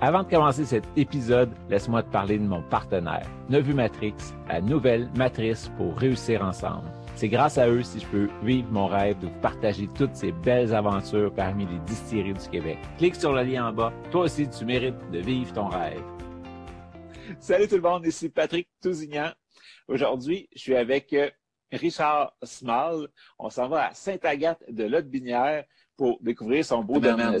Avant de commencer cet épisode, laisse-moi te parler de mon partenaire, Nevu Matrix, la nouvelle matrice pour réussir ensemble. C'est grâce à eux si je peux vivre mon rêve de vous partager toutes ces belles aventures parmi les distilleries du Québec. Clique sur le lien en bas. Toi aussi, tu mérites de vivre ton rêve. Salut tout le monde, ici Patrick Tousignan. Aujourd'hui, je suis avec euh, Richard Small. On s'en va à Sainte-Agathe de Lotte-Binière pour découvrir son beau domaine.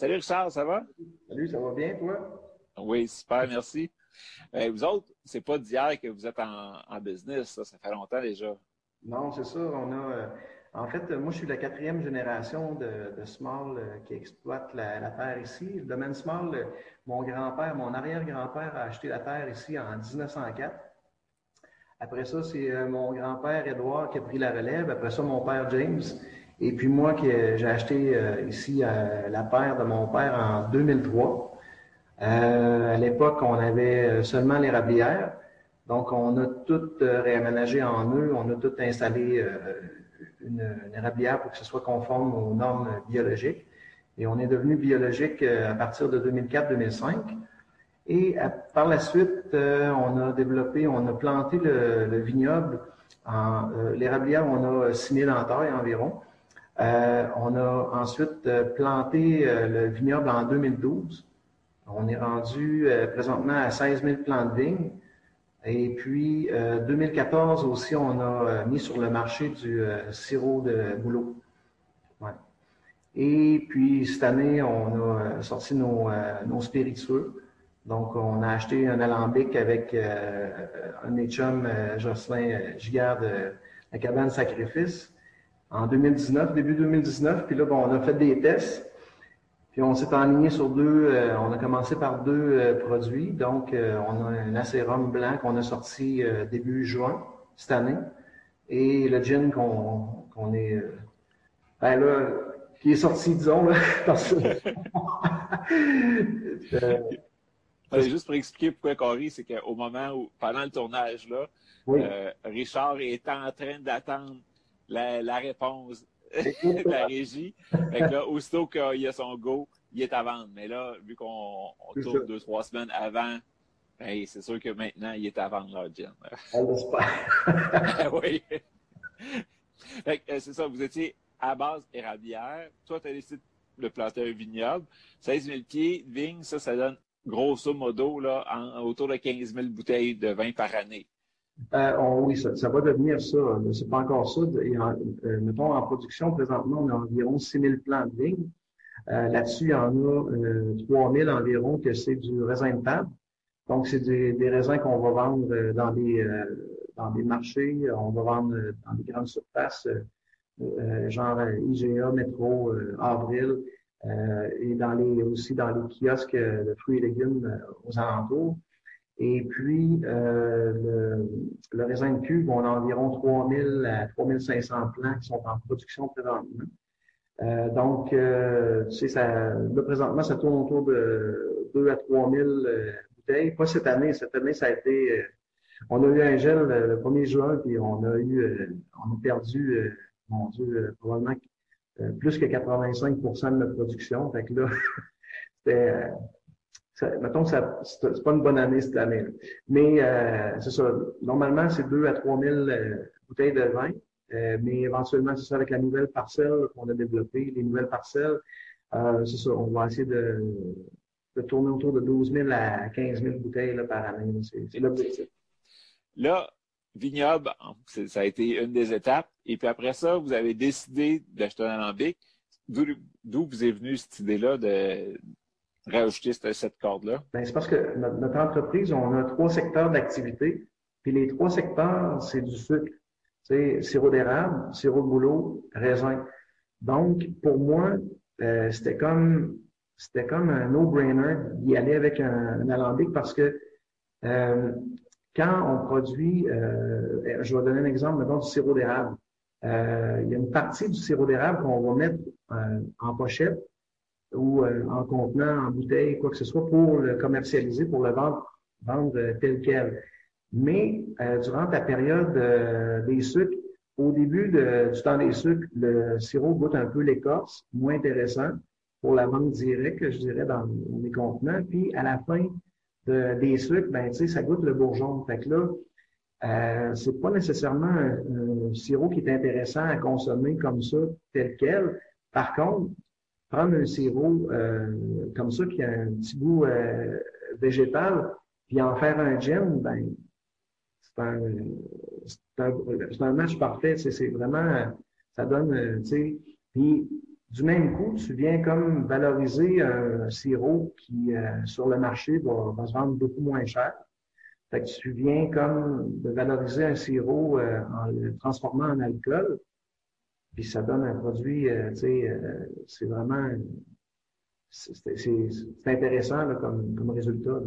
Salut Richard, ça va? Salut, ça va bien, toi? Oui, super, merci. Euh, vous autres, c'est pas d'hier que vous êtes en, business, ça, ça, fait longtemps déjà. Non, c'est ça. On a, euh, en fait, moi, je suis la quatrième génération de, Small euh, qui exploite la, terre ici. Le domaine Small, mon grand-père, mon arrière-grand-père a acheté la terre ici en 1904. Après ça, c'est mon grand-père Edouard qui a pris la relève. Après ça, mon père James. Et puis moi, j'ai acheté euh, ici euh, la paire de mon père en 2003. Euh, à l'époque, on avait seulement les rablières. Donc, on a tout réaménagé en eux. On a tout installé une, une pour que ce soit conforme aux normes biologiques. Et on est devenu biologique à partir de 2004-2005. Et par la suite, on a développé, on a planté le, vignoble. En, l'érablière, on a 6000 taille environ. Euh, on a ensuite euh, planté euh, le vignoble en 2012. On est rendu présentement à 16 000 plants de vignes. Et puis, 2014 aussi, on a mis sur le marché du sirop de boulot. Et puis, cette année, on a sorti nos, spiritueux. Donc, on a acheté un alambic avec un des Jocelyn Giguère de la cabane Sacrifice en 2019, début 2019. Puis là, bon, on a fait des tests. Puis on s'est aligné sur deux, euh, on a commencé par deux euh, produits. Donc, euh, on a un acérum blanc qu'on a sorti début juin cette année. Et le gin qu'on est, ben là, qui est sorti, disons, là, parce juste pour expliquer pourquoi Cory, c'est qu'au moment où, pendant le tournage, là, Richard est en train d'attendre la, réponse de la régie. Fait que là, aussitôt qu'il y a son go, il est à vendre. Mais là, vu qu'on tourne deux, trois semaines avant, ben, c'est sûr que maintenant, il est à vendre leur gin. oui. Fait que, euh, c'est ça, vous étiez à base érablière. Toi, tu as décidé de planter un vignoble. 16 000 pieds de vigne, ça, ça donne grosso modo là, autour de 15 000 bouteilles de vin par année. Euh, oui, ça, va devenir ça. C'est pas encore ça. Euh, mettons, en production, présentement, on a environ 6 000 plants de vigne. Euh, là-dessus, il y en a euh, 3 000 environ que c'est du raisin de table. Donc, c'est des, raisins qu'on va vendre dans des, dans marchés. On va vendre dans des grandes surfaces, genre IGA, Métro, Avril, et aussi dans les kiosques de fruits et légumes aux alentours. Et puis, euh, le, raisin de cuve, on a environ 3000 à 3500 plants qui sont en production présentement. Euh, donc, euh, là, présentement, ça tourne autour de 2 à 3000 euh, bouteilles. Pas cette année. Cette année, ça a été... On a eu un gel le, 1er juin, puis on a eu... on a perdu, mon Dieu, probablement plus que 85% de notre production. Fait que là, c'était mettons que c'est pas une bonne année cette année. Mais euh, c'est ça. Normalement, c'est 2 à 3 000 euh, bouteilles de vin. Euh, mais éventuellement, c'est ça avec la nouvelle parcelle qu'on a développée, les nouvelles parcelles. c'est ça, on va essayer de, de, tourner autour de 12 000 à 15 000 bouteilles par année. C'est l'objectif. Là, vignoble, ça a été une des étapes. Et puis après ça, vous avez décidé d'acheter un alambic. D'où vous est venue cette idée-là de, rajouter cette, corde-là? Ben, c'est parce que notre, entreprise, on a trois secteurs d'activité. Puis les trois secteurs, c'est du sucre. C'est sirop d'érable, sirop de boulot, raisin. Donc, pour moi, euh, c'était comme c'était comme un no-brainer d'y aller avec un, alambic parce que euh, quand on produit, euh, je vais donner un exemple, maintenant du sirop d'érable. Euh, il y a une partie du sirop d'érable qu'on va mettre en pochette ou en contenant, en bouteille, quoi que ce soit, pour le commercialiser, pour le vendre, vendre tel quel. Mais durant la période des sucres, au début du temps des sucres, le sirop goûte un peu l'écorce, moins intéressant pour la vente directe, je dirais, dans les contenants. Puis à la fin des sucres, ben, ça goûte le bourgeon. Fait que là, euh, c'est pas nécessairement un, sirop qui est intéressant à consommer comme ça, tel quel. Par contre, prendre un sirop euh, comme ça qui a un petit goût euh, végétal, puis en faire un gin, ben, c'est un, match parfait. C'est vraiment, ça donne, tu sais, puis du même coup, tu viens comme valoriser un sirop qui, euh, sur le marché, va, se vendre beaucoup moins cher. Fait tu viens comme de valoriser un sirop euh, en le transformant en alcool. Puis ça donne un produit, euh, tu sais, c'est vraiment, c'est intéressant comme, comme résultat.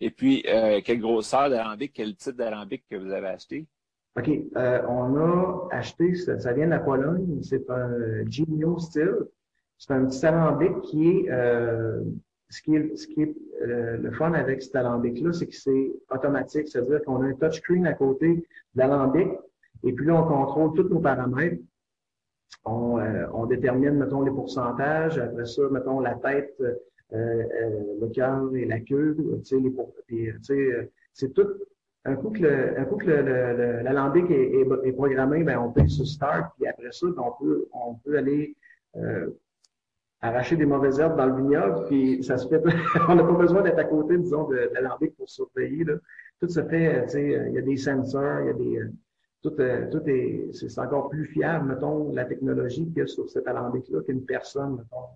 Et puis, quelle grosseur d'alambic, quel type d'alambic que vous avez acheté? OK. Euh, on a acheté, ça, vient de la Pologne, c'est un Genio Steel. C'est un petit alambic qui est, euh, ce qui est, ce qui est euh, le fun avec cet alambic-là, c'est que c'est automatique, c'est-à-dire qu'on a un touchscreen à côté de l'alambic, et puis là, on contrôle tous nos paramètres. On, on détermine, mettons, les pourcentages, après ça, mettons, la tête, le cœur et la queue, c'est tout un coup que le, un est, est, programmé, ben on peut sur Start, puis après ça, ben, on peut, on peut aller euh, arracher des mauvaises herbes dans le vignoble, puis ça se fait. on n'a pas besoin d'être à côté, disons, de, l'alambic pour surveiller. Là. Tout se fait, tu sais, il y a des sensors, il y a des. Euh, tout, euh, est. C'est encore plus fiable, mettons, la technologie a sur cet alambic-là qu'une personne, mettons.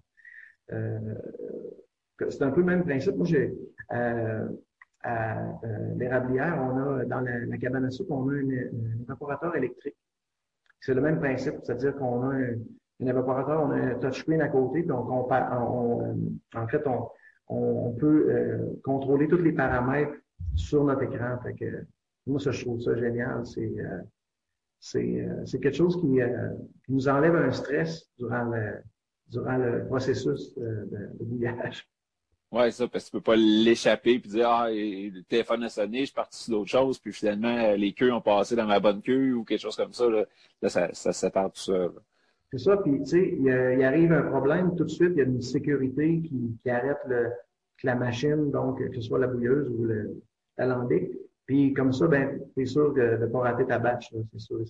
Euh, c'est un peu le même principe. Moi, j'ai à euh, l'érablière, on a dans la, cabane à sucre, on a un évaporateur électrique. C'est le même principe, c'est-à-dire qu'on a un, évaporateur, on a un touchscreen à côté, donc on, en fait, on, peut euh, contrôler tous les paramètres sur notre écran. Que, moi, ça, je trouve ça génial. C'est euh, c'est quelque chose qui, nous enlève un stress durant le, durant le processus de, de bouillage. Ouais, ça, parce que tu peux pas l'échapper puis dire Ah, le téléphone a sonné, je suis parti sur d'autres choses, puis finalement, les queues ont passé dans ma bonne queue ou quelque chose comme ça. Là, ça, ça sépare tout ça. C'est ça, puis tu sais, il, arrive un problème tout de suite, il y a une sécurité qui, qui arrête le, la machine, donc que ce soit la bouilleuse ou l'alambic. Puis comme ça, ben, tu es sûr de ne pas rater ta batch, c'est sûr.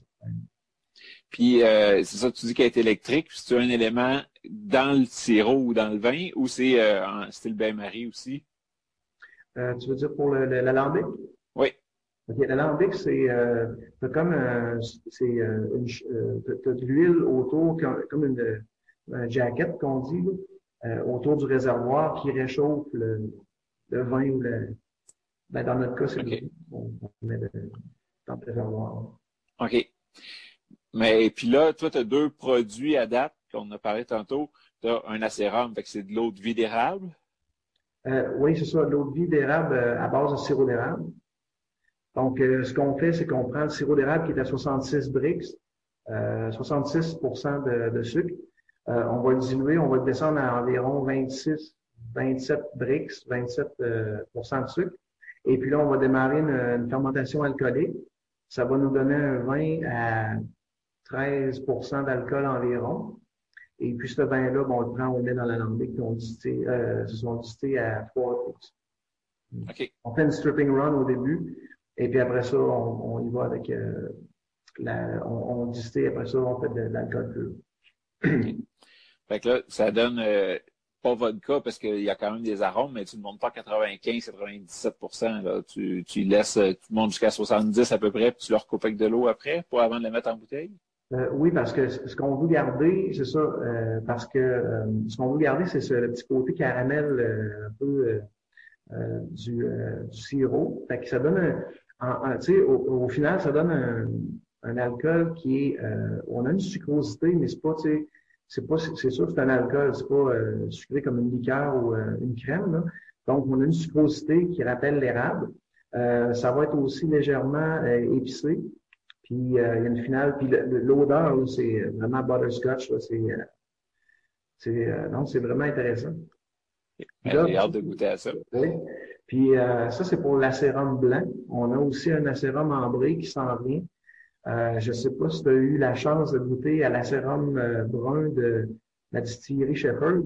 Puis euh, c'est ça, tu dis qu'elle est électrique, puis c'est un élément dans le sirop ou dans le vin, ou c'est euh, en style bain-marie aussi? Euh, tu veux dire pour l'alambic? Oui. OK, l'alambic, c'est euh, comme euh, c'est euh, as de l'huile autour, comme une, une jaquette qu'on dit, autour du réservoir qui réchauffe le, le vin ou le. Ben, dans notre cas, c'est okay. Met. OK. Mais puis là, toi, tu as deux produits à date qu'on a parlé tantôt. Tu as un acérum, fait que c'est de l'eau de vie d'érable? Euh, oui, c'est ça, de l'eau de vie d'érable euh, à base de sirop d'érable. Donc, euh, ce qu'on fait, c'est qu'on prend le sirop d'érable qui est à 66 brix, 66 de, de, sucre. on va le diluer, on va le descendre à environ 26, 27 brix, 27% de sucre. Et puis là, on va démarrer une, une fermentation alcoolique. Ça va nous donner un vin à 13% d'alcool environ. Et puis ce vin-là, bon, on le prend, on le met dans l'alambic, puis on distille, euh, sont à 3 okay. On fait une stripping run au début, et puis après ça, on, on y va avec euh, la, on, on distille, après ça, on fait de, l'alcool pur. Fait que là, ça donne euh, pas vodka parce qu'il y a quand même des arômes, mais tu ne montes pas 95-97 là. Tu, tu laisses, tu montes jusqu'à 70 à peu près, puis tu leur recoupes avec de l'eau après pour avant de les mettre en bouteille? Euh, oui, parce que ce qu'on veut garder, c'est ça, euh, parce que euh, ce qu'on veut garder, c'est ce, le petit côté caramel un peu du, sirop. Fait ça donne un, tu sais, au, final, ça donne un, un alcool qui est, on a une sucrosité, mais c'est pas, tu sais, c'est pas, c'est sûr que c'est un alcool, c'est pas euh, sucré comme une liqueur ou euh, une crème. Là. Donc, on a une sucrosité qui rappelle l'érable. Euh, ça va être aussi légèrement épicé. Puis il y a une finale. Puis l'odeur, c'est vraiment butterscotch. C'est, c'est, non, c'est vraiment intéressant. J'ai hâte de goûter à ça. Oui. Puis ça, c'est pour l'acérum blanc. On a aussi un acérum ambré qui s'en vient. Euh, je ne sais pas si tu as eu la chance de goûter à l'acérum euh, brun de la distillerie Shepherd.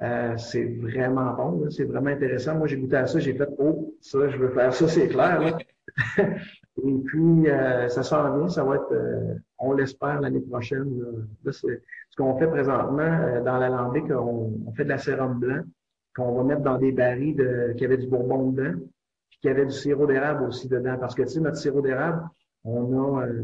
Euh, c'est vraiment bon, c'est vraiment intéressant. Moi, j'ai goûté à ça, j'ai fait Oh, ça, je veux faire ça, c'est clair. Et puis, ça sent bien, ça va être, on l'espère l'année prochaine. Là, ce qu'on fait présentement dans l'alambic, on, on fait de l'acérum blanc qu'on va mettre dans des barils de, qui avaient du bourbon dedans, puis qui avait du sirop d'érable aussi dedans. Parce que, tu sais, notre sirop d'érable, on a, euh,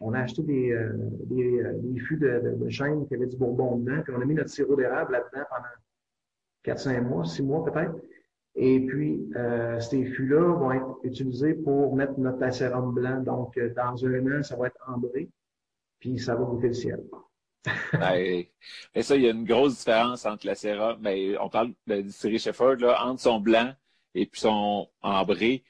on a acheté des, euh, euh, fûts de, de, chêne qui avaient du bourbon dedans, puis on a mis notre sirop d'érable là-dedans pendant 4-5 mois, 6 mois peut-être. Et puis, ces fûts-là vont être utilisés pour mettre notre acérum blanc. Donc, dans un an, ça va être ambré, puis ça va goûter le ciel. et ça, il y a une grosse différence entre l'acérum, mais on parle de distillerie Shefford, là, entre son blanc et puis son ambré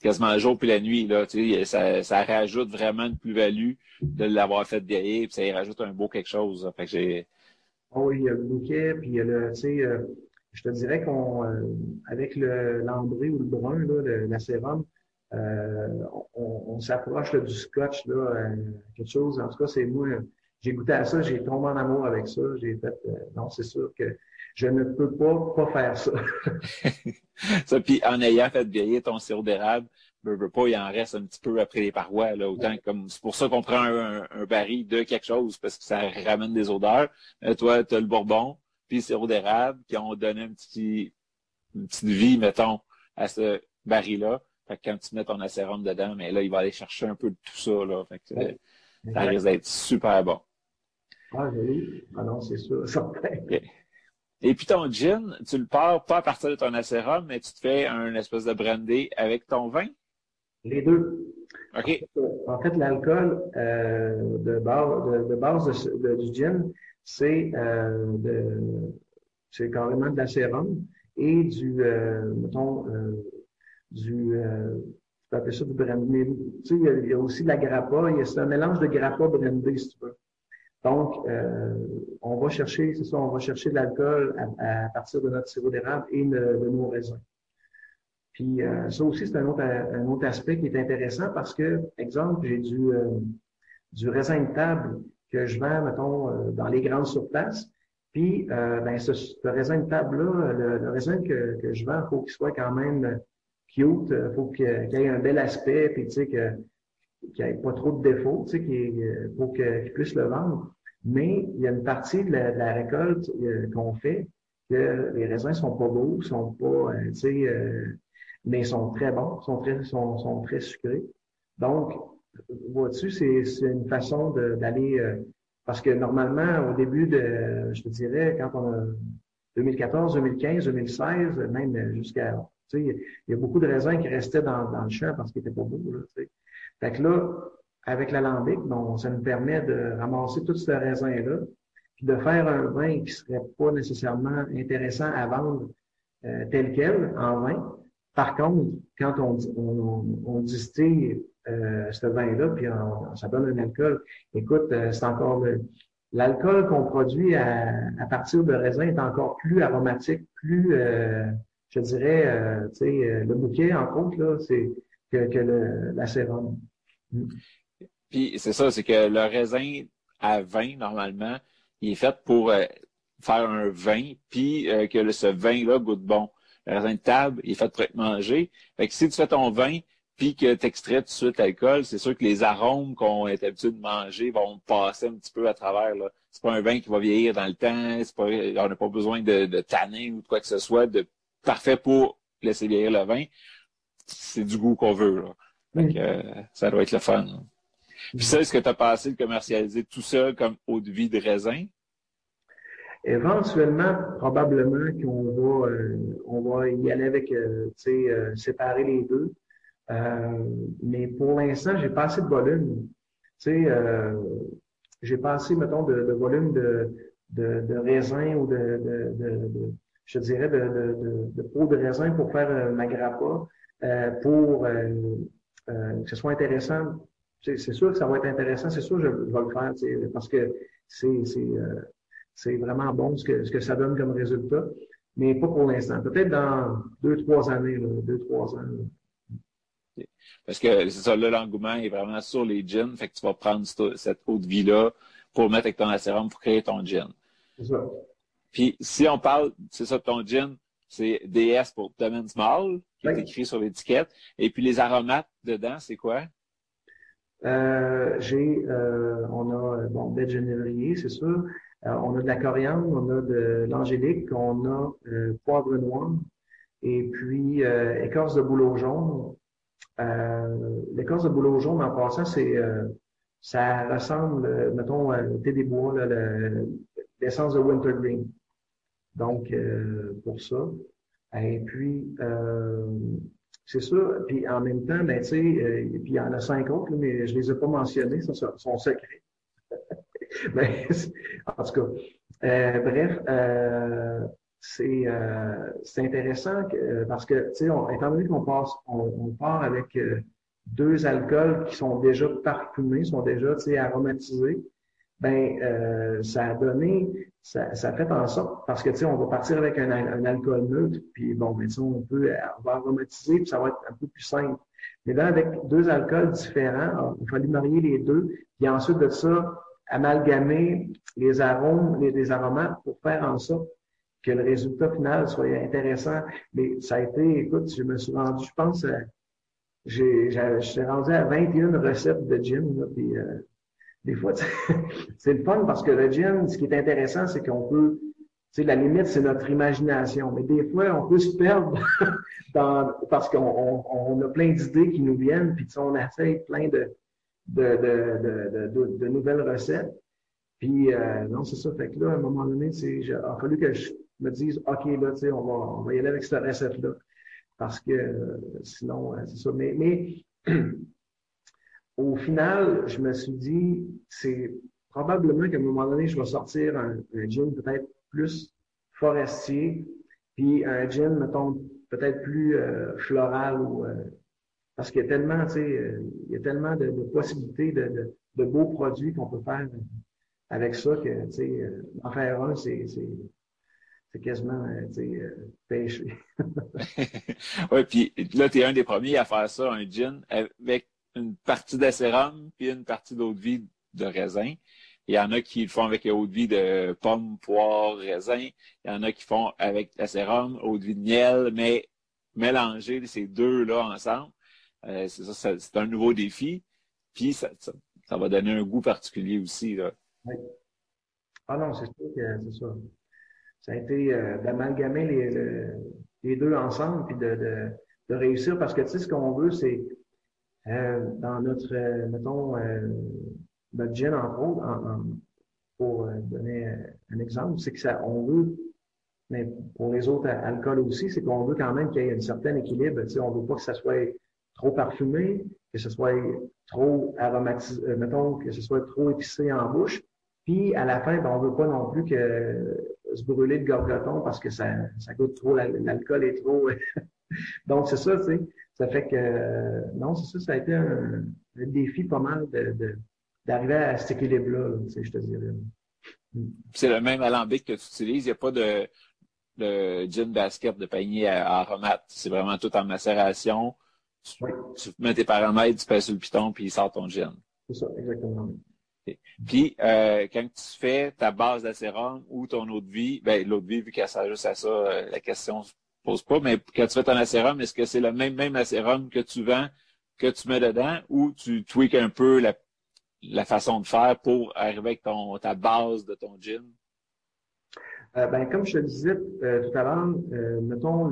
quasiment le jour puis la nuit. Là, ça, ça rajoute vraiment une plus-value de l'avoir fait derrière, puis ça y rajoute un beau quelque chose. Fait que j'ai... Oh, il y a le bouquet, puis il y a le, tu sais, euh, je te dirais qu'on, euh, avec le l'ambré ou le brun, là, le, la sérum, euh, on, on s'approche du scotch, là, quelque chose. En tout cas, c'est moi, j'ai goûté à ça, j'ai tombé en amour avec ça. J'ai fait, non, c'est sûr que je ne peux pas pas faire ça. ça puis en ayant fait vieillir ton sirop d'érable, veux, pas, il en reste un petit peu après les parois, là, autant comme, c'est pour ça qu'on prend un, un, baril de quelque chose, parce que ça ramène des odeurs. Euh, toi, tu as le bourbon, puis le sirop d'érable, qui ont donné un petit, une petite vie, mettons, à ce baril-là. Fait que quand tu mets ton acérum dedans, mais là, il va aller chercher un peu de tout ça, là. Fait que, ça risque d'être super bon. Ah, oui. Ah non, c'est sûr, certain. Et puis ton gin, tu le pars pas à partir de ton acérum, mais tu te fais un espèce de brandy avec ton vin? Les deux. OK. En fait, l'alcool euh, de base, de, base du gin, c'est euh, c'est carrément de l'acérum et du, euh, mettons, du, tu peux appeler ça du brandy. Tu sais, il y, a, il y a aussi de la grappa. C'est un mélange de grappa brandy, si tu veux. Donc, euh, on va chercher, c'est ça, on va chercher de l'alcool à, partir de notre sirop d'érable et de, nos raisins. Puis euh, ça aussi, c'est un autre, un autre aspect qui est intéressant parce que, exemple, j'ai du, euh, du raisin de table que je vends, mettons, dans les grandes surfaces. Puis, ben, ce, raisin de table-là, le, raisin que, je vends, faut qu'il soit quand même cute, faut qu'il ait un bel aspect, puis tu sais, que qu'il n'y ait pas trop de défauts, tu sais, pour qu'il puisse le vendre. Mais il y a une partie de la, récolte euh, qu'on fait que les raisins sont pas beaux, sont pas, euh, tu sais, euh, mais sont très bons, sont très, sont, sont très sucrés. Donc, vois-tu, c'est, une façon d'aller, parce que normalement, au début de, je te dirais, quand on a 2014, 2015, 2016, même jusqu'à, tu sais, il y a beaucoup de raisins qui restaient dans, le champ parce qu'ils étaient pas beaux, tu sais. Fait que là, avec l'alambic, bon, ça nous permet de ramasser tout ce raisin-là, puis de faire un vin qui serait pas nécessairement intéressant à vendre euh, tel quel en vin. Par contre, quand on, on, on distille euh, ce vin-là, puis ça donne un alcool, écoute, euh, c'est encore l'alcool qu'on produit à, à, partir de raisin est encore plus aromatique, plus, euh, je dirais, tu sais, le bouquet en compte là, c'est que, le, la sérum. Mm. Puis c'est ça, c'est que le raisin à vin, normalement, il est fait pour euh, faire un vin, puis euh, que ce vin-là goûte bon. Le raisin de table, il est fait pour être mangé. Fait que si tu fais ton vin, puis que tu extrais tout de suite l'alcool, c'est sûr que les arômes qu'on est habitué de manger vont passer un petit peu à travers. Là. C'est pas un vin qui va vieillir dans le temps, c'est pas, on n'a pas besoin de, de ou de quoi que ce soit de parfait pour laisser vieillir le vin. C'est du goût qu'on veut. Là. Euh, ça doit être le fun. Puis ça, est-ce que tu as passé le commercialiser tout seul comme eau de vie de raisin? Éventuellement, probablement qu'on va, euh, on va y aller avec, euh, tu sais, séparer les deux. mais pour l'instant, j'ai pas assez de volume. Tu sais, j'ai pas assez, mettons, de, volume de, de, de, raisin ou de, de, je dirais, de, de, peau de raisin pour faire ma grappa, pour que ce soit intéressant. C'est sûr que ça va être intéressant, c'est sûr que je, vais le faire, parce que c'est vraiment bon ce que, ce que ça donne comme résultat, mais pas pour l'instant. Peut-être dans deux, trois années, deux, trois ans. Parce que c'est ça, là, l'engouement est vraiment sur les jeans, fait que tu vas prendre cette haute vie-là pour mettre avec ton acérum pour créer ton gin. C'est ça. Puis si on parle, c'est ça, ton gin, c'est DS pour domaine small, qui est écrit sur l'étiquette. Et puis les aromates dedans, c'est quoi? Euh, j'ai, euh, on a, euh, bon, bête c'est sûr. Euh, on a de la coriandre, on a de l'angélique, on a poivre noir et puis écorce de bouleau jaune. L'écorce de bouleau jaune, en passant, c'est ça ressemble, mettons, au thé des bois, l'essence de wintergreen. Donc, pour ça. Et puis, c'est ça. Puis en même temps, ben, tu sais, puis il y en a cinq autres, mais je les ai pas mentionnés, ça, sont secrets. Mais, en tout cas, euh, bref, euh, euh, c'est intéressant parce que, tu sais, étant donné qu'on passe, on, part avec deux alcools qui sont déjà parfumés, sont déjà, tu sais, aromatisés, ben ça a donné, ça, ça fait en sorte, parce que tu sais, on va partir avec un, alcool neutre, puis bon, ben on peut, on va aromatiser, puis ça va être un peu plus simple. Mais là, avec deux alcools différents, il fallait marier les deux, puis ensuite de ça, amalgamer les arômes, les, aromates pour faire en sorte que le résultat final soit intéressant. Mais ça a été, écoute, je me suis rendu, je pense, euh, je suis rendu à 21 recettes de gin. Là, puis, euh, des fois, c'est le fun parce que le gin, ce qui est intéressant, c'est qu'on peut, tu sais, la limite, c'est notre imagination. Mais des fois, on peut se perdre parce qu'on on, a plein d'idées qui nous viennent, puis on essaye plein de, nouvelles recettes. Puis, euh, non, c'est ça. Fait que là, à un moment donné, il a fallu que je me dise, OK, là, tu sais, on va, y aller avec cette recette-là. Parce que euh, sinon, euh, c'est ça. Mais au final, je me suis dit, c'est probablement qu'à un moment donné, je vais sortir un, un gin peut-être plus forestier, puis un gin, mettons, peut-être plus floral ou parce qu'il y a tellement, tu sais, euh, il y a tellement de, possibilités de, beaux produits qu'on peut faire avec ça que, tu sais, euh, en faire un, c'est, quasiment, euh, tu sais, pêché. oui, puis là, tu es un des premiers à faire ça, un gin, avec une partie d'acérum puis une partie d'eau de vie de raisin. Il y en a qui le font avec eau de vie de pommes, poires, raisin. Il y en a qui font avec l'acérum, eau de vie de miel, mais mélanger ces deux-là ensemble, euh, c'est ça, c'est un nouveau défi. Puis ça, ça, va donner un goût particulier aussi. Là. Ah non, c'est sûr que c'est ça. Ça a été euh, d'amalgamer les, les, deux ensemble puis de, de, de, réussir parce que tu sais, ce qu'on veut, c'est euh, dans notre, euh, mettons, euh, notre gin, entre autres, en, pour donner un exemple, c'est que ça, on veut, mais pour les autres alcools aussi, c'est qu'on veut quand même qu'il y ait un certain équilibre. Tu sais, on veut pas que ça soit trop parfumé, que ce soit trop aromatisé, mettons, que ce soit trop épicé en bouche. Puis, à la fin, ben, on veut pas non plus que se brûler de gorgoton parce que ça, ça goûte trop, l'alcool est trop. Donc, c'est ça, tu sais. Ça fait que, non, c'est ça, ça a été un, défi pas mal de, d'arriver à cet équilibre-là, je te dirais. Mm. C'est le même alambic que tu utilises. Il n'y a pas de, de gin basket de panier à, aromates. C'est vraiment tout en macération. Tu, mets tes paramètres, tu sur le piton, puis il sort ton gène. C'est ça, exactement. Puis, euh, quand tu fais ta base d'acérum ou ton eau de vie, ben, l'eau de vie, vu qu'elle sert juste à ça, euh, la question se pas, mais quand tu fais ton acérum, est-ce que c'est le même, même acérum que tu vends, que tu mets dedans, ou tu tweaks un peu la, la façon de faire pour arriver avec ton, ta base de ton gin? Euh, ben, comme je te disais euh, tout à l'heure, mettons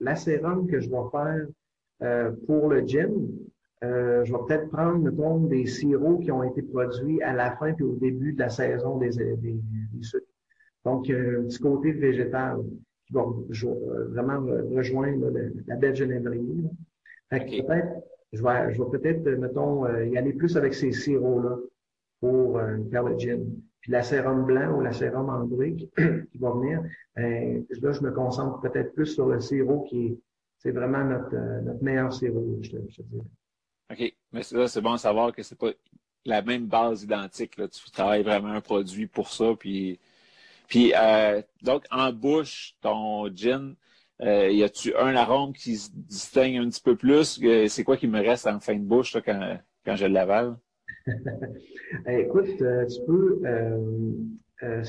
l'acérum que je vais faire euh, pour le gin, euh, je vais peut-être prendre, mettons, des sirops qui ont été produits à la fin puis au début de la saison des, des, des sucres. Donc, un petit côté végétal qui va vraiment rejoindre la belle que peut-être, je vais, je vais peut-être, mettons, euh, y aller plus avec ces sirops-là. pour faire le gin. Puis la sérum blanc ou la sérum ambré qui, va venir, ben, là, je me concentre peut-être plus sur le sirop qui est, c'est vraiment notre, notre meilleur sirop, je te, je te dirais. OK. Mais là, c'est bon de savoir que c'est pas la même base identique. Là. Tu travailles vraiment un produit pour ça. Puis, puis euh, donc, en bouche, ton gin, euh, y a-tu un arôme qui se distingue un petit peu plus? C'est quoi qui me reste en fin de bouche quand, quand je l'avale? Écoute, euh, tu peux. Euh, euh,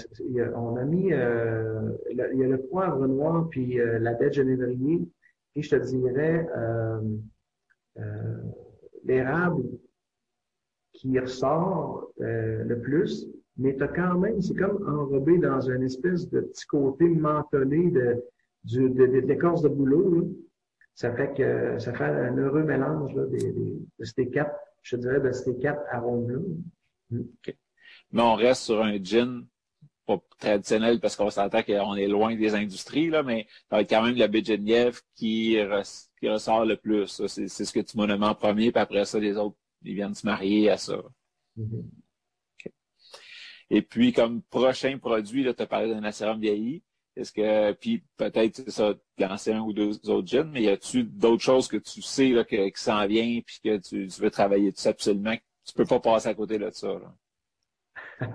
on a mis. Euh, il y a le poivre noir puis la de genévrier. Puis je te dirais l'érable qui ressort le plus, mais tu as quand même, c'est comme enrobé dans une espèce de petit côté mentonné de, de, de, l'écorce de boulot. Ça fait que ça fait un heureux mélange là, des, des, de ces quatre, je dirais, de ces quatre arômes-là. Mais on reste sur un gin pas traditionnel parce qu'on s'entend qu'on est loin des industries, là, mais ça va être quand même la baie qui, qui ressort le plus. C'est ce que tu m'as nommé en premier, puis après ça, les autres, ils viennent se marier à ça. Mm-hmm. Et puis, comme prochain produit, tu as parlé d'un acérum vieilli. Est-ce que, puis peut-être, ça, lancer un ou deux autres gins, mais y a-tu d'autres choses que tu sais là, que, qui s'en vient puis que tu, veux travailler dessus absolument, tu peux pas passer à côté de ça?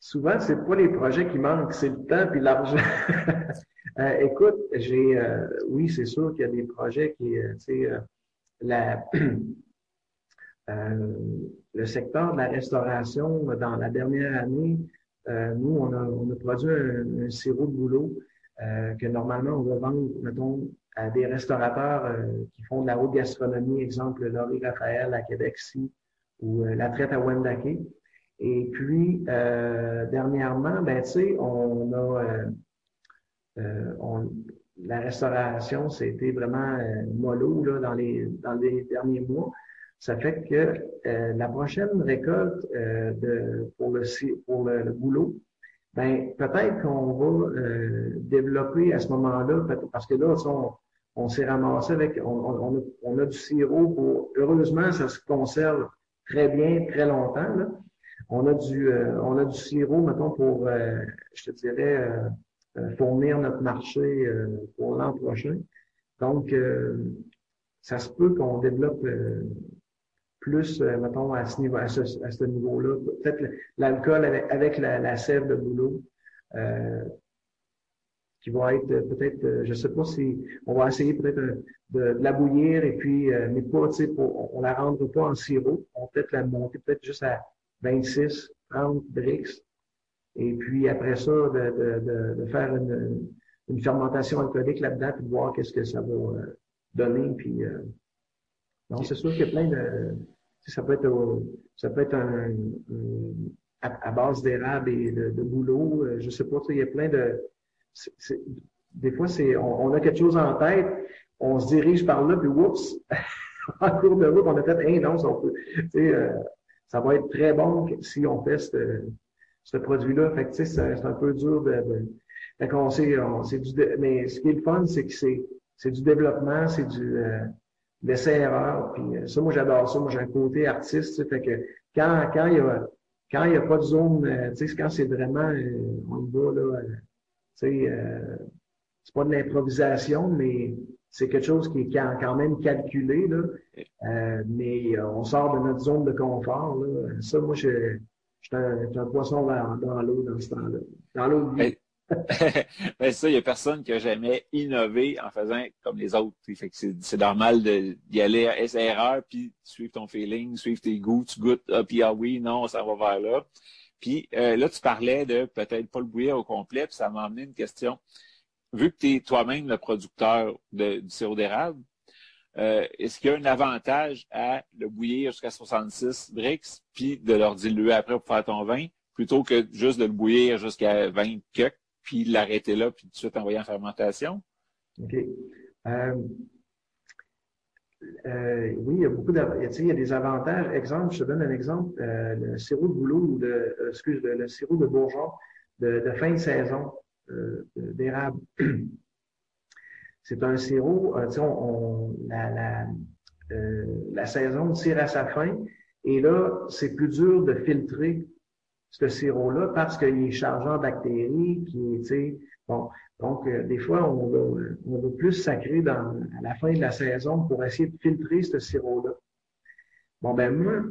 souvent, c'est pas les projets qui manquent, c'est le temps puis l'argent. euh, écoute, j'ai, euh, oui, c'est sûr qu'il y a des projets qui, euh, tu sais, euh, le secteur de la restauration dans la dernière année, nous, on a, produit un, sirop de boulot que normalement on va vendre, mettons, à des restaurateurs qui font de la haute gastronomie, exemple Laurie Raphaël à Québec-Ci ou la traite à Wendake. Et puis, euh, dernièrement, ben, tu sais, on a euh, euh la restauration, c'était vraiment euh, mollo là, dans les derniers mois. Ça fait que euh, la prochaine récolte de, pour, le, pour le, boulot, ben, peut-être qu'on va développer à ce moment-là, parce que là, on, on s'est ramassé avec, on, on, a, on, a, du sirop pour, heureusement, ça se conserve très bien, très longtemps. Là. On a du, euh, on a du sirop, mettons, pour, euh, je te dirais, euh, fournir notre marché pour l'an prochain. Donc, ça se peut qu'on développe plus, mettons, à ce niveau, à ce, à ce niveau-là. Peut-être l'alcool avec, la, sève de boulot, qui va être peut-être, je sais pas si, on va essayer peut-être de, de, la bouillir et puis, mais pas, tu sais, on, la rendra pas en sirop. On va peut-être la monter peut-être juste à 26, 30 brix. Et puis après ça, de, de, faire une, fermentation alcoolique là-dedans, puis de voir qu'est-ce que ça va euh, donner. Puis euh, donc c'est sûr qu'il y a plein de. Ça peut être ça peut être un, à, base d'érable et de, de boulot. Euh, je sais pas, il y a plein de. des fois, c'est on, on, a quelque chose en tête, on se dirige par là, puis oups, en cours de route, on a fait, hey, non, on. Tu sais, ça va être très bon si on fait ce, produit-là. Fait que, c'est un peu dur de, de fait qu'on sait, c'est du, mais ce qui est le fun, c'est que c'est, c'est du développement, c'est du, euh, l'essai-erreur. Puis euh, ça, moi, j'adore ça. Moi, j'ai un côté artiste, fait que quand, quand il y a, quand il y a pas de zone, euh, tu sais, quand c'est vraiment, on y va, là, tu sais, c'est pas de l'improvisation, mais c'est quelque chose qui est quand même calculé, là. Euh, mais euh, on sort de notre zone de confort. Là. Ça, moi, je, suis un, poisson dans, l'eau dans ce temps-là. Dans l'eau de vie. Ben ça, il n'y a personne qui a jamais innové en faisant comme les autres. C'est normal d'y aller à erreur, puis suivre ton feeling, suivre tes goûts, tu goûtes, ah, puis ah oui, non, ça va vers là. Puis euh, là, tu parlais de peut-être pas le bouillir au complet, puis ça m'a amené une question vu que tu es toi-même le producteur du sirop d'érable, euh, est-ce qu'il y a un avantage à le bouillir jusqu'à 66 brix, puis de leur diluer après pour faire ton vin, plutôt que juste de le bouillir jusqu'à 20 cucs, puis l'arrêter là, puis tout de suite envoyer en fermentation? OK. Euh, euh, oui, il y a beaucoup d'avantages. Il y a des avantages. Exemple, je te donne un exemple. le sirop de boulot ou de, excuse, le, le sirop de bourgeon de, fin de saison. Euh, d'érable. C'est un sirop, euh, on, la, euh, la, saison tire à sa fin Et là, c'est plus dur de filtrer ce sirop-là parce qu'il est chargé en bactéries, qui est, bon. Donc, euh, des fois, on on va plus sacrer à la fin de la saison pour essayer de filtrer ce sirop-là. Bon, ben moi,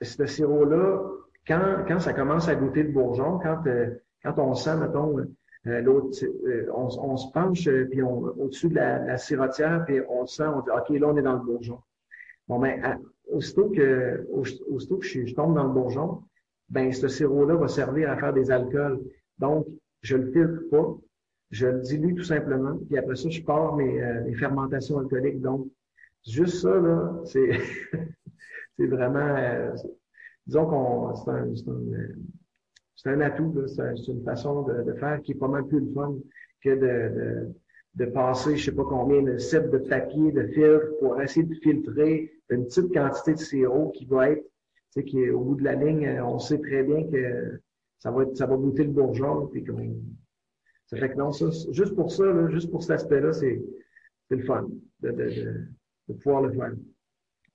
ce sirop-là, quand, quand ça commence à goûter le bourgeon, quand, euh, quand on sent, mettons, euh, on, se penche, puis on, au-dessus de la, la sirotière, puis on sent, on dit, OK, là, on est dans le bourgeon. Bon, ben, aussitôt que, aussitôt que je tombe dans le bourgeon, ben ce sirop-là va servir à faire des alcools. Donc, je le filtre pas, je le dilue tout simplement, puis après ça, je pars mes, euh, fermentations alcooliques. Donc, juste ça, là, c'est, c'est vraiment, euh, disons qu'on, c'est un, c'est un, c'est un atout, c'est, une façon de, faire qui est pas mal plus le fun que de, de, de passer, je sais pas combien de sites de papier, de filtre pour essayer de filtrer une petite quantité de sirop qui va être sais, qui au bout de la ligne, euh, on sait très bien que ça va être, ça va goûter le bourgeon, puis qu'on, ça fait que non, ça, juste pour ça, là, juste pour cet aspect-là, c'est, c'est le fun de, de, de, de, pouvoir le faire.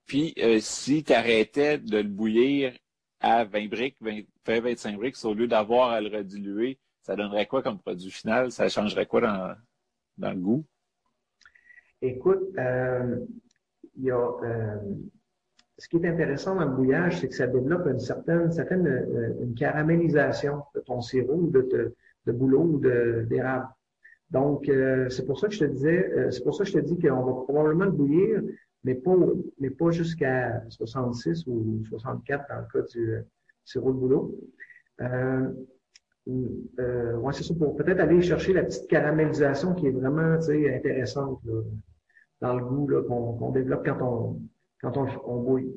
Puis, euh, si tu arrêtais de le bouillir à 20 briques, 20, 25 briques, au lieu d'avoir à le rediluer, ça donnerait quoi comme produit final? Ça changerait quoi dans, dans le goût? Écoute, euh, il y a, euh, ce qui est intéressant dans le bouillage, c'est que ça développe une certaine, certaine euh, une caramélisation de ton sirop ou de, de, boulot ou d'érable. Donc, euh, c'est pour ça que je te disais, euh, c'est pour ça que je te dis qu'on va probablement le bouillir, mais pas, mais pas jusqu'à 66 ou 64 dans le cas du sirop de boulot. Euh, euh, ouais, c'est ça, pour peut-être aller chercher la petite caramélisation qui est vraiment intéressante là, dans le goût qu'on développe quand on, quand on, bouille.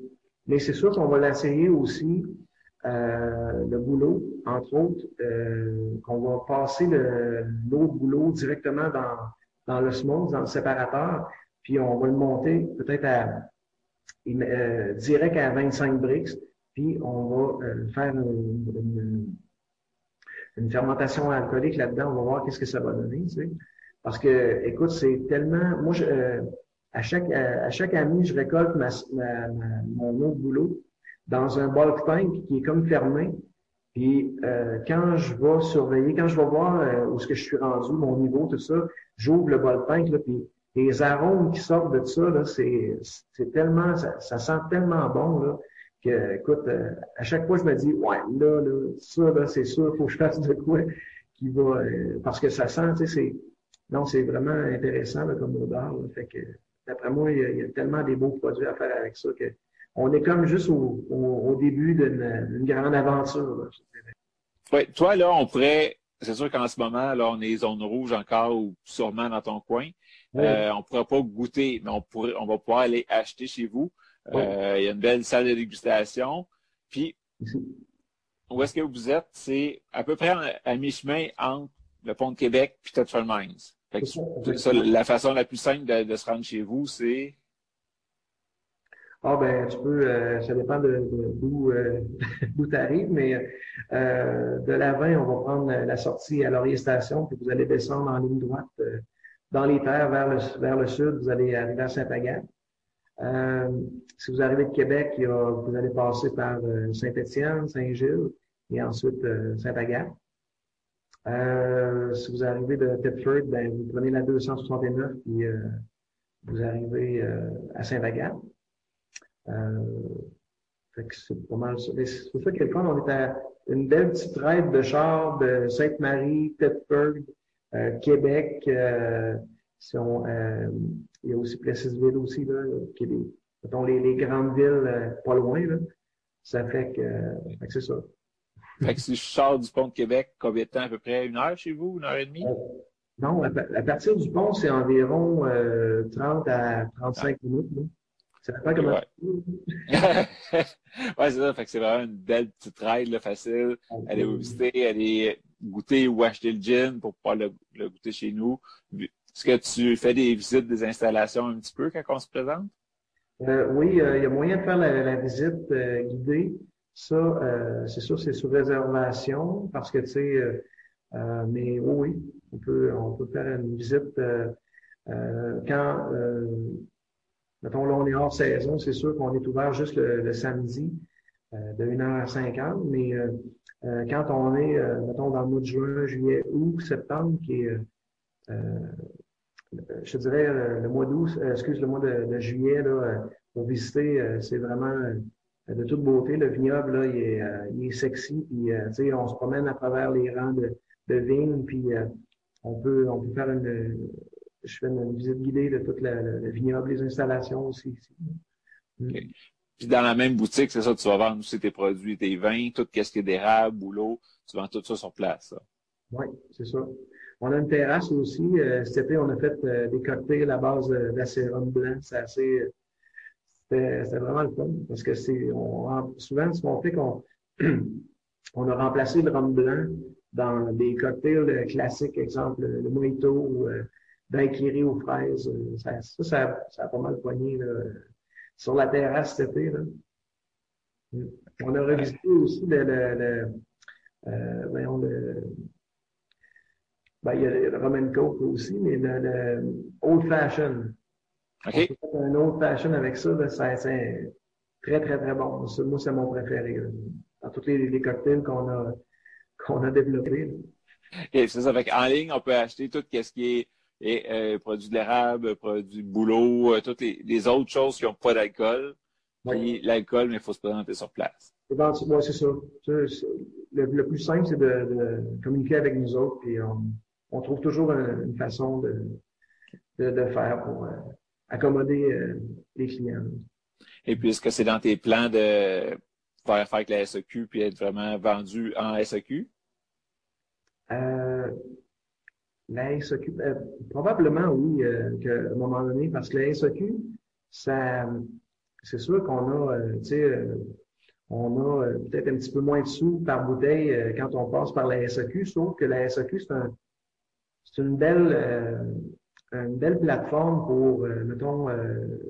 Mais c'est sûr qu'on va l'essayer aussi, euh, le boulot, entre autres, euh, qu'on va passer l'eau boulot directement dans, dans l'osmose, dans le séparateur, puis on va le monter peut-être à euh, direct à 25 brix, puis on va faire une, fermentation alcoolique là-dedans, on va voir qu'est-ce que ça va donner. Parce que, écoute, c'est tellement... Moi, je, à chaque, à, chaque année, je récolte ma, mon de boulot dans un bulk tank qui est comme fermé. Puis euh, quand je vais surveiller, quand je vais voir euh, où est-ce que je suis rendu, mon niveau, tout ça, j'ouvre le bulk tank, là, puis les arômes qui sortent de ça, là, c'est, c'est tellement, ça, ça, sent tellement bon, là, que, écoute, euh, à chaque fois, je me dis, ouais, là, là, ça, là, c'est sûr, faut que je fasse de quoi qui va, euh, parce que ça sent, tu sais, c'est, non, c'est vraiment intéressant, comme odeur, là, fait que, D'après moi, il y, a, tellement des beaux produits à faire avec ça que on est comme juste au, au, début d'une grande aventure. oui, toi, là, on pourrait, c'est sûr qu'en ce moment, là, on est zone rouge encore ou sûrement dans ton coin. Euh, on ne pourra pas goûter, mais on, pourrait, on va pouvoir aller acheter chez vous. Euh, il y a une belle salle de dégustation. Puis, où est-ce que vous êtes? C'est à peu près à, mi-chemin entre le pont de Québec et Tetford Mines la façon la plus simple de, se rendre chez vous, c'est? Ah ben tu peux, euh, ça dépend de, d'où euh, tu arrives, mais euh, de l'avant, on va prendre la sortie à Laurier Station, puis vous allez descendre en ligne droite euh, dans les terres vers le, vers le sud, vous allez arriver à Saint-Agathe. si vous arrivez de Québec, vous allez passer par Saint-Étienne, Saint-Gilles et ensuite Saint-Agathe. Euh, si vous arrivez de Thetford, ben, vous prenez la 269 puis euh, vous arrivez euh, à Saint-Agathe. Euh, c'est pas mal ça. C'est pour ça que quelquefois, on est à une belle petite raide de chars de Sainte-Marie, Thetford, euh, Québec. si on, il y a aussi Plessisville aussi, là, qui est des, mettons, les, les grandes villes pas loin. Là. Ça fait que, fait que c'est ça. Fait que si je sors du pont de Québec, combien de temps? À peu près? Une heure chez vous? Une heure et demie? Euh, non, à, partir du pont, c'est environ euh, 30 à 35 ah. minutes. Là. Ça dépend comment ouais. ouais, c'est ça. Fait que c'est vraiment une belle petite ride là, facile. Aller visiter, aller goûter ou acheter le gin pour pouvoir le, le goûter chez nous. Est-ce que tu fais des visites, des installations un petit peu quand on se présente? Euh, oui, euh, il y a moyen de faire la, la visite euh, guidée. Ça, euh, c'est sûr, c'est sous réservation parce que, tu sais, euh, euh, mais oui, on peut, on peut faire une visite quand, mettons, là, on est hors saison, c'est sûr qu'on est ouvert juste le, samedi de 1h à 5h, mais quand on est, mettons, dans le mois de juin, juillet, août, septembre, qui est, je dirais, le mois d'août, excuse, le mois de, juillet, là, pour visiter, c'est vraiment de toute beauté. Le vignoble, là, il est, il est sexy, puis, tu sais, on se promène à travers les rangs de, de vignes, puis on peut, on peut faire une, je fais une visite guidée de toute la, la, vignoble, les installations aussi. Mm. Puis dans la même boutique, c'est ça, tu vas vendre aussi tes produits, tes vins, tout ce qui est d'érable ou l'eau, tu vends tout ça sur place. Oui, c'est ça. On a une terrasse aussi. Euh, cet été, on a fait euh, des cocktails à base euh, d'acérum blanc. C'est assez. C'était vraiment le fun parce que c'est. souvent, ce qu'on fait qu'on on a remplacé le rhum blanc dans des cocktails classiques, exemple le mojito ou daiquiri aux fraises. Euh, ça, ça, ça, a pas mal poigné sur la terrasse cet été. Là. On a revisité aussi le, le, le euh, ben, il y a le Roman Coke aussi, mais le, le Old Fashion. Un Old Fashion avec ça, là, c'est très, très, très bon. moi, c'est mon préféré. Dans tous les, les cocktails qu'on a, qu'on a développés. Et c'est ça. Fait en ligne, on peut acheter tout ce qui est et euh, produits de l'érable, produits de boulot, euh, toutes les, autres choses qui n'ont pas d'alcool. Oui. l'alcool, mais il faut se présenter sur place. Oui, c'est ça. Le, plus simple, c'est de, communiquer avec nous autres, puis on, trouve toujours une, façon de, de, faire pour euh, accommoder euh, les clients. Et puis, est-ce que c'est dans tes plans de faire affaire avec la SEQ puis être vraiment vendu en SEQ? Euh, la SEQ, euh, probablement oui, qu'à un moment donné, parce que la SEQ, ça, c'est sûr qu'on a, tu sais, on a peut-être un petit peu moins de sous par bouteille quand on passe par la SEQ, sauf que la SEQ, c'est un, c'est une belle, une belle plateforme pour, mettons,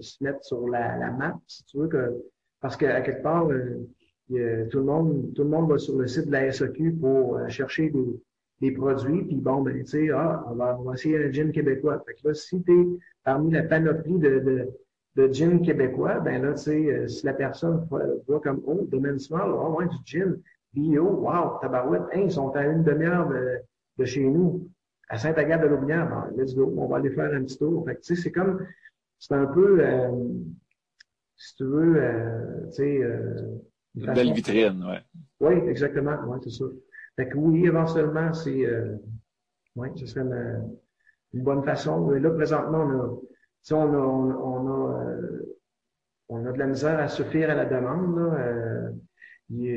se mettre sur la, la, map, si tu veux que, parce qu'à quelque part, tout le monde, tout le monde va sur le site de la SEQ pour chercher des, des produits, puis bon, ben, tu sais, ah, on va, on va essayer un gin québécois. Fait que là, si tu es parmi la panoplie de, de, de gin québécois, ben là, tu sais, euh, si la personne voit comme, oh, domaine small, oh, ouais, du gin, bio, wow, tabarouette, hein, ils sont à une demi-heure de, de, chez nous, à Saint-Agathe de l'Aubière, ben, let's go, on va aller faire un petit tour. Fait tu sais, c'est comme, c'est un peu, euh, si tu veux, euh, tu sais, euh, une belle vitrine, ouais. Oui, exactement, ouais, c'est ça. Fait que oui, éventuellement, c'est euh, oui, ce serait une, une, bonne façon. Mais là, présentement, on a, on a, on a, euh, on a de la misère à suffire à la demande. Euh,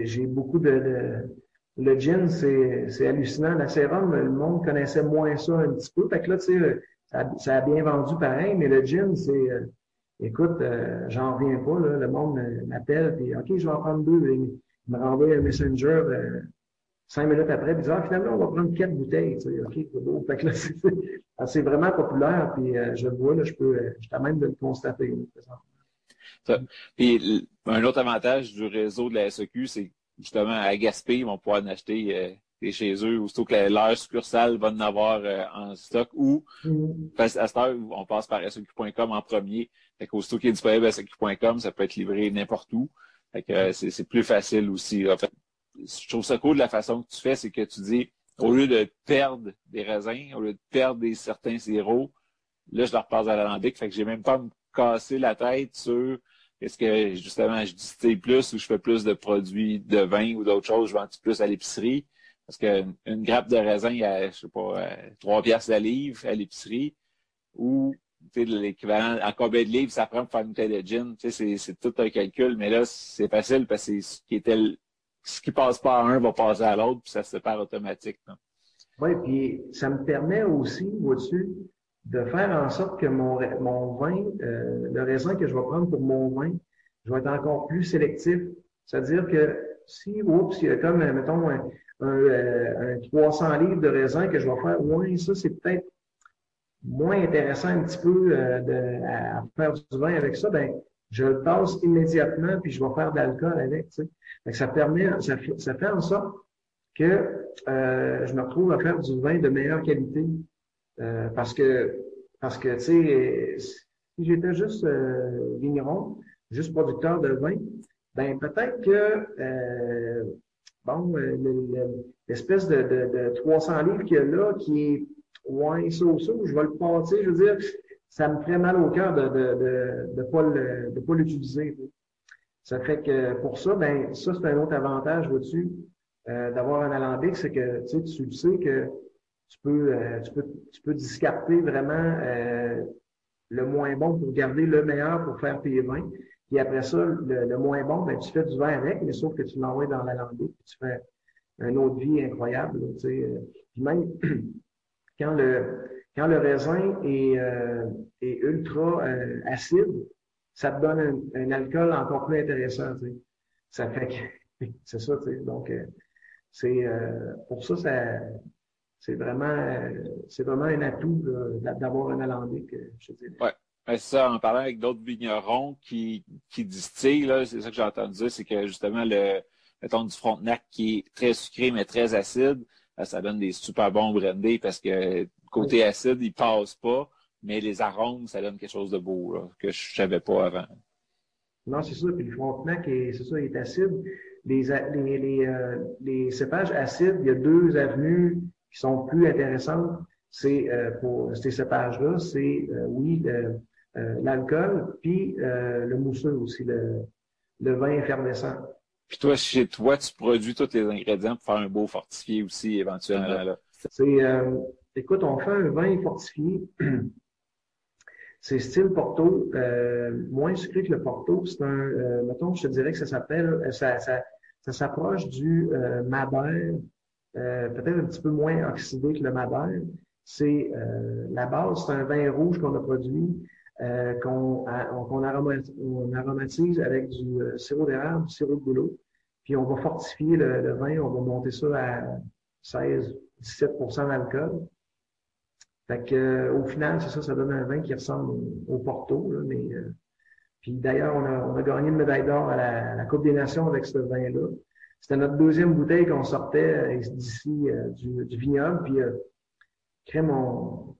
J'ai beaucoup de, de, le gin, c'est hallucinant. La sérum, le monde connaissait moins ça un petit peu. Fait là, ça, a bien vendu pareil, mais le gin, c'est euh, écoute, euh, j'en reviens pas. Là, le monde m'appelle, puis OK, je vais en prendre deux. Il me renvoie un messenger euh, cinq minutes après, puis ah, finalement, on va prendre quatre bouteilles. OK, c'est beau. Là, c'est vraiment populaire, puis euh, je le vois, là, je peux, euh, je même de le constater. Puis un autre avantage du réseau de la SEQ, c'est justement à Gaspé, ils vont pouvoir en acheter euh, chez eux, aussitôt que leur succursale va en avoir euh, en stock, ou mm. à cette heure, on passe par SEQ.com en premier. Fait qu'aussitôt qu'il est disponible à SEQ.com, ça peut être livré n'importe où. Fait que c'est plus facile aussi. En fait, je trouve ça cool de la façon que tu fais, c'est que tu dis, au lieu de perdre des raisins, au lieu de perdre des certains zéros, là, je leur passe à l'alambic. Fait que j'ai même pas à me casser la tête sur est-ce que justement je distille plus ou je fais plus de produits de vin ou d'autres choses, je vends plus à l'épicerie? Parce qu'une une grappe de raisin, à, je sais pas, trois piastres la livre à l'épicerie. Ou l'équivalent, en combien de livres ça prend pour faire une bouteille de gin. C'est tout un calcul, mais là, c'est facile parce que ce qui était ce qui passe pas à un va passer à l'autre, puis ça se sépare automatiquement. Oui, puis ça me permet aussi, au-dessus, de faire en sorte que mon, mon vin, euh, le raisin que je vais prendre pour mon vin, je vais être encore plus sélectif. C'est-à-dire que si, oups, il y a comme, mettons, un, un, 300 euh, livres de raisin que je vais faire, oui, ça, c'est peut-être moins intéressant un petit peu euh, de, à faire du vin avec ça, ben je le passe immédiatement, puis je vais faire de l'alcool avec. Tu sais. ça permet, ça ça fait en sorte que euh, je me retrouve à faire du vin de meilleure qualité. Euh, parce que, parce que tu sais, Si j'étais juste euh, vigneron, juste producteur de vin, ben peut-être que euh, bon, l'espèce de, de, 300 livres qu'il y a là, qui est ouais, ça ou je vais le passer, je veux dire, ça me ferait mal au cœur de de, de, pas de pas l'utiliser. Ça fait que pour ça, ben ça, c'est un autre avantage, vois-tu, d'avoir un alambic, c'est que tu sais, tu le sais que tu peux, euh, tu peux, tu peux discarter vraiment euh, le moins bon pour garder le meilleur pour faire tes vins. Puis après ça, le, moins bon, ben, tu fais du vin avec, mais sauf que tu l'envoies dans l'alambic, puis tu fais une autre vie incroyable. tu sais. Puis même quand le, quand le raisin est, est ultra acide, ça te donne un, alcool encore plus intéressant. Tu sais. Ça fait que c'est ça, tu sais. Donc, c'est pour ça, ça c'est vraiment, c'est vraiment un atout d'avoir un alambic, je dirais. Ouais. C'est ça, en parlant avec d'autres vignerons qui, qui distillent, c'est ça que j'ai entendu dire, c'est que justement, le, mettons, du Frontenac qui est très sucré mais très acide, ben, ça donne des super bons brandés parce que côté acide, il passe pas, mais les arômes, ça donne quelque chose de beau que je savais pas avant. Non, c'est ça. Puis le Frontenac, c'est ça, il est acide. Les, les, les, euh, les cépages acides, il y a deux avenues qui sont plus intéressantes, c'est euh, pour ces cépages-là, c'est euh, oui euh, l'alcool, puis le mousseux aussi, le, le vin effervescent. Puis toi, chez toi, tu produis tous les ingrédients pour faire un beau fortifié aussi, éventuellement. Là. C'est, écoute, on fait un vin fortifié. C'est style Porto, moins sucré que le Porto. C'est un, mettons, je te dirais que ça s'appelle, ça, ça, ça s'approche du Madère euh, peut-être un petit peu moins oxydé que le Madère. C'est euh, la base, c'est un vin rouge qu'on a produit, euh, qu'on aromatise, avec du sirop d'érable, du sirop de boulot. Puis on va fortifier le, vin, on va monter ça à 16-17% d'alcool. Fait que, au final, c'est ça, ça donne un vin qui ressemble au, Porto. mais, puis d'ailleurs, on a, on a gagné une médaille d'or à à la Coupe des Nations avec ce vin-là. C'était notre deuxième bouteille qu'on sortait euh, d'ici euh, du, du, vignoble. Puis, euh, crème, on,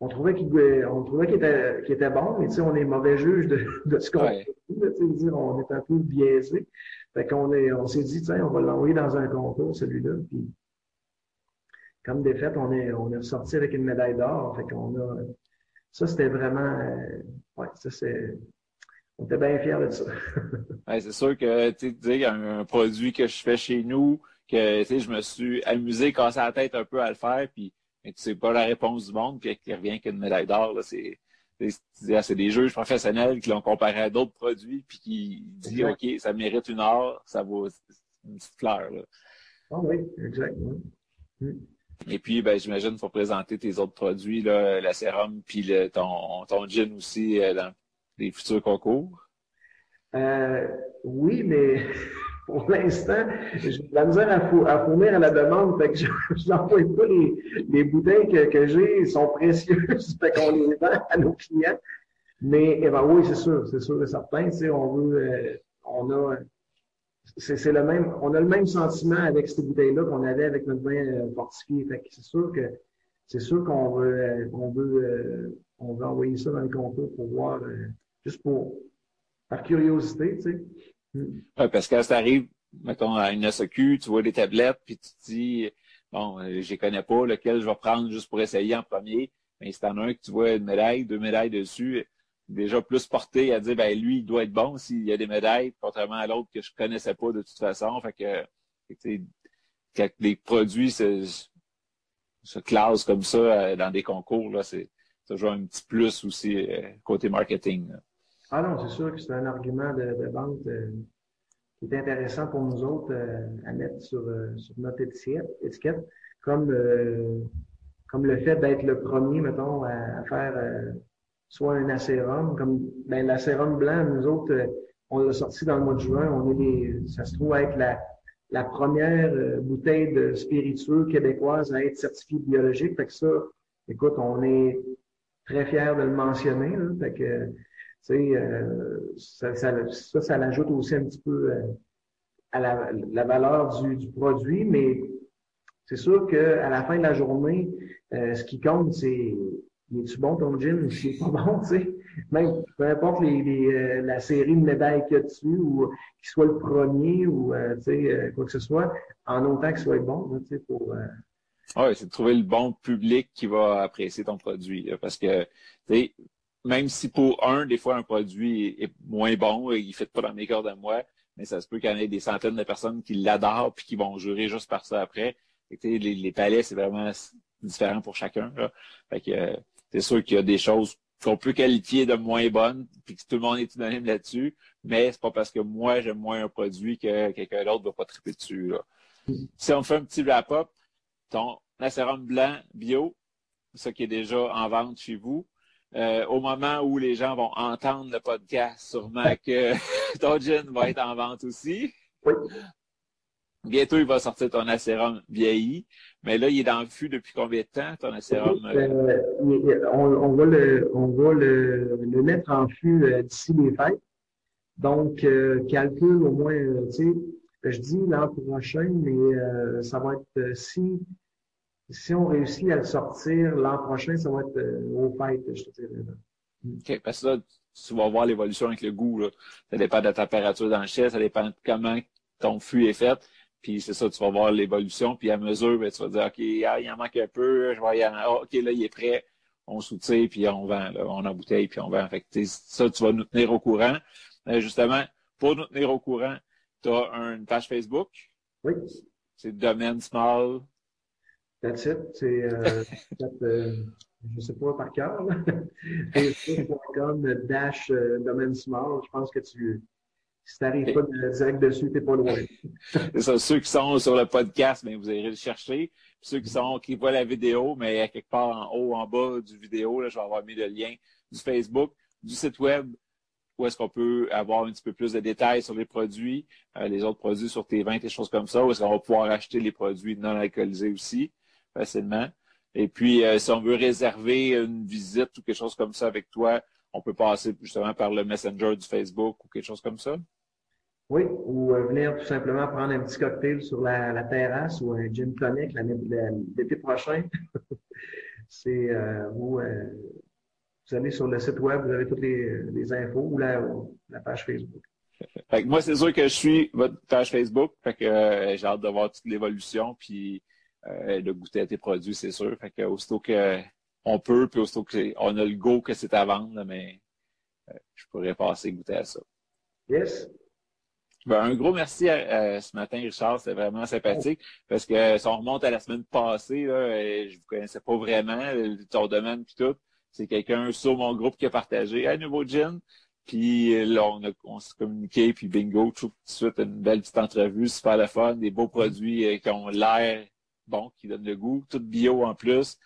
on trouvait qu'il était, qu'il était bon, mais tu sais, on est mauvais juge de, de ce qu'on fait. Dire, on est un peu biaisé. Fait qu'on on s'est dit, tiens, on va l'envoyer dans un concours, celui-là. Puis, comme des faits, on est, on est ressorti avec une médaille d'or. Fait qu'on a, ça, c'était vraiment, ouais, ça, c'est, on était bien fiers de ça. c'est sûr que tu sais, un, un produit que je fais chez nous, que je me suis amusé, cassé la tête un peu à le faire, puis mais tu sais pas la réponse du monde, puis qui revient qu'une médaille d'or. C'est c'est des juges professionnels qui l'ont comparé à d'autres produits, puis qui disent OK, ça mérite une heure, ça vaut une petite fleur. Là. Ah oui, exactement. Mm. Et puis, ben, j'imagine qu'il faut présenter tes autres produits, là, la sérum, puis le, ton, ton gin aussi euh, dans des futurs concours? Euh, oui, mais pour l'instant, la misère à, fournir à la demande. Que je n'envoie pas les, les bouteilles que, que j'ai, sont précieuses. fait qu'on les vend à nos clients. Mais eh ben, oui, c'est sûr, c'est sûr et certain. On veut, euh, on a, c'est, le même, on a le même sentiment avec ces bouteilles-là qu'on avait avec notre vin euh, fortifié. C'est sûr que c'est sûr qu'on veut, euh, on veut, on veut envoyer ça dans le concours pour voir juste pour, par curiosité, tu sais. Hmm. parce que quand ça arrive, mettons, à une SAQ, tu vois des tablettes, puis tu te dis, bon, euh, je connais pas, lequel je vais prendre juste pour essayer en premier? Mais si t'en as un que tu vois une médaille, deux médailles dessus, déjà plus porté à dire, ben lui, il doit être bon s'il y a des médailles, contrairement à l'autre que je connaissais pas de toute façon. Fait que, les produits se, se classent comme ça euh, dans des concours, là, c'est toujours un petit plus aussi euh, côté marketing. Ah non, c'est sûr que c'est un argument de, vente euh, qui est intéressant pour nous autres à mettre sur, notre étiquette, comme, comme le fait d'être le premier, mettons, à, faire soit un acérum, comme ben, l'acérum blanc, nous autres, on l'a sorti dans le mois de juin, on est des, ça se trouve être la, la première bouteille de spiritueux québécoise à être certifiée biologique. Fait que ça, écoute, on est très fier de le mentionner. Là, fait que, euh, ça, ça, ça, ça l'ajoute aussi un petit peu euh, à la, valeur du, du, produit, mais c'est sûr qu'à la fin de la journée, euh, ce qui compte, c'est es-tu bon ton gin? Ou c'est pas bon, tu sais? Même, peu importe les, euh, la série de médailles qu'il y a dessus ou qu'il soit le premier ou, euh, tu sais, euh, quoi que ce soit, en autant qu'il soit bon, tu sais, pour... Oui, c'est de trouver le bon public qui va apprécier ton produit. parce que, tu sais, même si pour un, des fois, un produit est moins bon, il ne fait pas dans mes cordes à moi, mais ça se peut qu'il y en ait des centaines de personnes qui l'adorent puis qui vont jurer juste par ça après. Et, les, les palais, c'est vraiment différent pour chacun. Là. Fait que c'est sûr qu'il y a des choses qu'on peut qualifier de moins bonnes, puis que tout le monde est unanime là-dessus, mais c'est pas parce que moi j'aime moins un produit que quelqu'un d'autre va pas triper dessus. Si on fait un petit wrap-up, ton sérum blanc bio, ça qui est déjà en vente chez vous, euh, au moment où les gens vont entendre le podcast, sûrement que ton gin va être en vente aussi. Bientôt, il va sortir ton acérum vieilli. Mais là, il est dans le fût depuis combien de temps, ton acérum? Euh, on, va, le, on va le, le mettre en fût euh, d'ici les fêtes. Donc, euh, calcule au moins, tu sais, je dis l'an prochain, mais ça va être si si on réussit à le sortir l'an prochain, ça va être au fêtes, je te dirais. OK, parce que là, tu vas voir l'évolution avec le goût. Là. Ça dépend de la température dans le chai, ça dépend de comment ton fût est fait. Puis c'est ça, tu vas voir l'évolution. Puis à mesure, ben, tu vas dire, OK, ah, il en manque un peu, je vais y en... Ah, OK, là, il est prêt. On soutient, puis on vend. Là, on embouteille, puis on vend. Fait que, ça, tu vas nous tenir au courant. Euh, justement, pour nous tenir au courant, tu as une page Facebook? Oui. C'est Domaine Small. That's it. C'est, euh, euh, je sais pas par cœur, facebook.com dash Domaine Small. Je pense que tu, si tu n'arrives pas de, direct dessus, tu n'es pas loin. c'est ça. Ceux qui sont sur le podcast, mais ben, vous allez le chercher. Puis ceux qui sont qui voient la vidéo, mais à quelque part en haut, en bas du vidéo, là, je vais avoir mis le lien du Facebook, du site web, où est-ce qu'on peut avoir un petit peu plus de détails sur les produits, euh, les autres produits sur tes ventes, des choses comme ça, où est-ce qu'on va pouvoir acheter les produits non alcoolisés aussi facilement. Et puis, euh, si on veut réserver une visite ou quelque chose comme ça avec toi, on peut passer justement par le Messenger du Facebook ou quelque chose comme ça? Oui, ou euh, venir tout simplement prendre un petit cocktail sur la, terrasse ou un gin tonic l'été prochain. C'est euh, vous, euh, vous allez sur le site web, vous avez toutes les, infos ou la, page Facebook. moi, c'est sûr que je suis votre page Facebook. Fait que j'ai hâte de voir toute l'évolution puis de goûter à tes produits, c'est sûr. Fait que aussitôt que on peut, puis aussitôt qu'on a le go que c'est à vendre, mais euh, je pourrais passer goûter à ça. Yes. Ben, un gros merci à, ce matin, Richard. C'était vraiment sympathique. Parce que si on remonte à la semaine passée, là, je ne vous connaissais pas vraiment, ton domaine puis tout. C'est quelqu'un sur mon groupe qui a partagé un nouveau gin. Puis là, on, on s'est communiqué, puis bingo, tout de suite, une belle petite entrevue, super le fun, des beaux produits euh, qui ont l'air bon, qui donnent le goût, tout bio en plus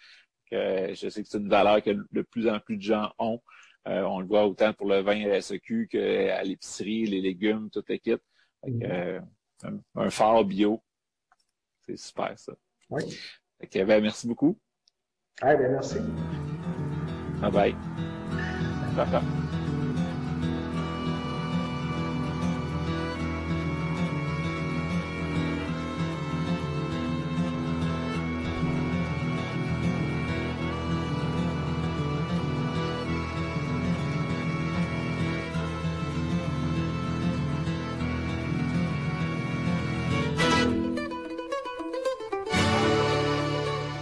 je sais que c'est une valeur que de plus en plus de gens ont. Euh, on le voit autant pour le vin à la SEQ qu'à l'épicerie, les légumes, l'équipe. Mm-hmm. Euh, un, un, phare bio. C'est super, ça. Oui. ben, merci beaucoup. Ah, ben, merci. Bye bye.